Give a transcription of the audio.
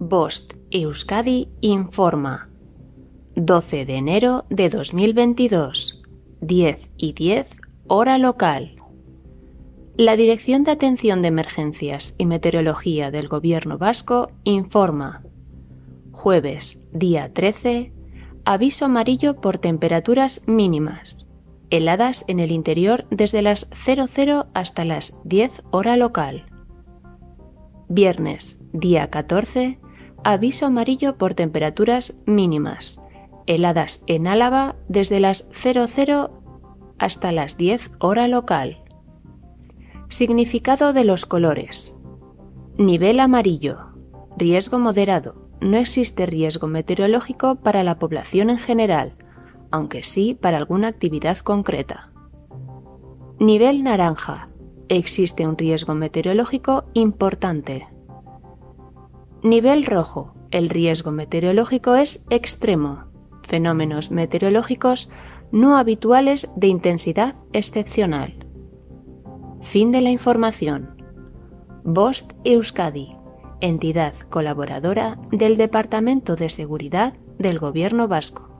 Bost Euskadi informa. 12 de enero de 2022, 10 y 10, hora local. La Dirección de Atención de Emergencias y Meteorología del Gobierno Vasco informa. Jueves, día 13, aviso amarillo por temperaturas mínimas. Heladas en el interior desde las 00 hasta las 10 hora local. Viernes, día 14, aviso amarillo por temperaturas mínimas. Heladas en Álava desde las 00 hasta las 10 hora local. Significado de los colores. Nivel amarillo. Riesgo moderado. No existe riesgo meteorológico para la población en general, aunque sí para alguna actividad concreta. Nivel naranja. Existe un riesgo meteorológico importante. Nivel rojo. El riesgo meteorológico es extremo. Fenómenos meteorológicos no habituales de intensidad excepcional. Fin de la información. Bost Euskadi, entidad colaboradora del Departamento de Seguridad del Gobierno Vasco.